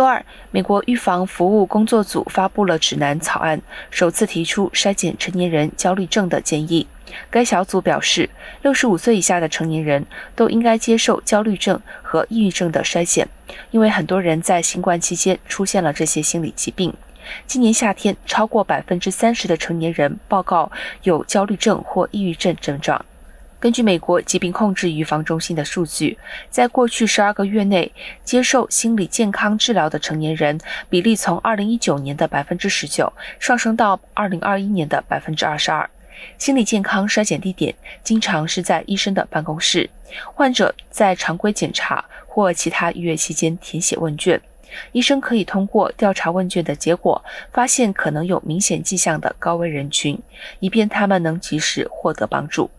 周二，美国预防服务工作组发布了指南草案，首次提出筛检成年人焦虑症的建议。该小组表示，六十五岁以下的成年人都应该接受焦虑症和抑郁症的筛检，因为很多人在新冠期间出现了这些心理疾病。今年夏天，超过百分之三十的成年人报告有焦虑症或抑郁症症状。根据美国疾病控制预防中心的数据，在过去十二个月内，接受心理健康治疗的成年人比例从二零一九年的百分之十九上升到二零二一年的百分之二十二。心理健康衰减地点经常是在医生的办公室，患者在常规检查或其他预约期间填写问卷，医生可以通过调查问卷的结果，发现可能有明显迹象的高危人群，以便他们能及时获得帮助。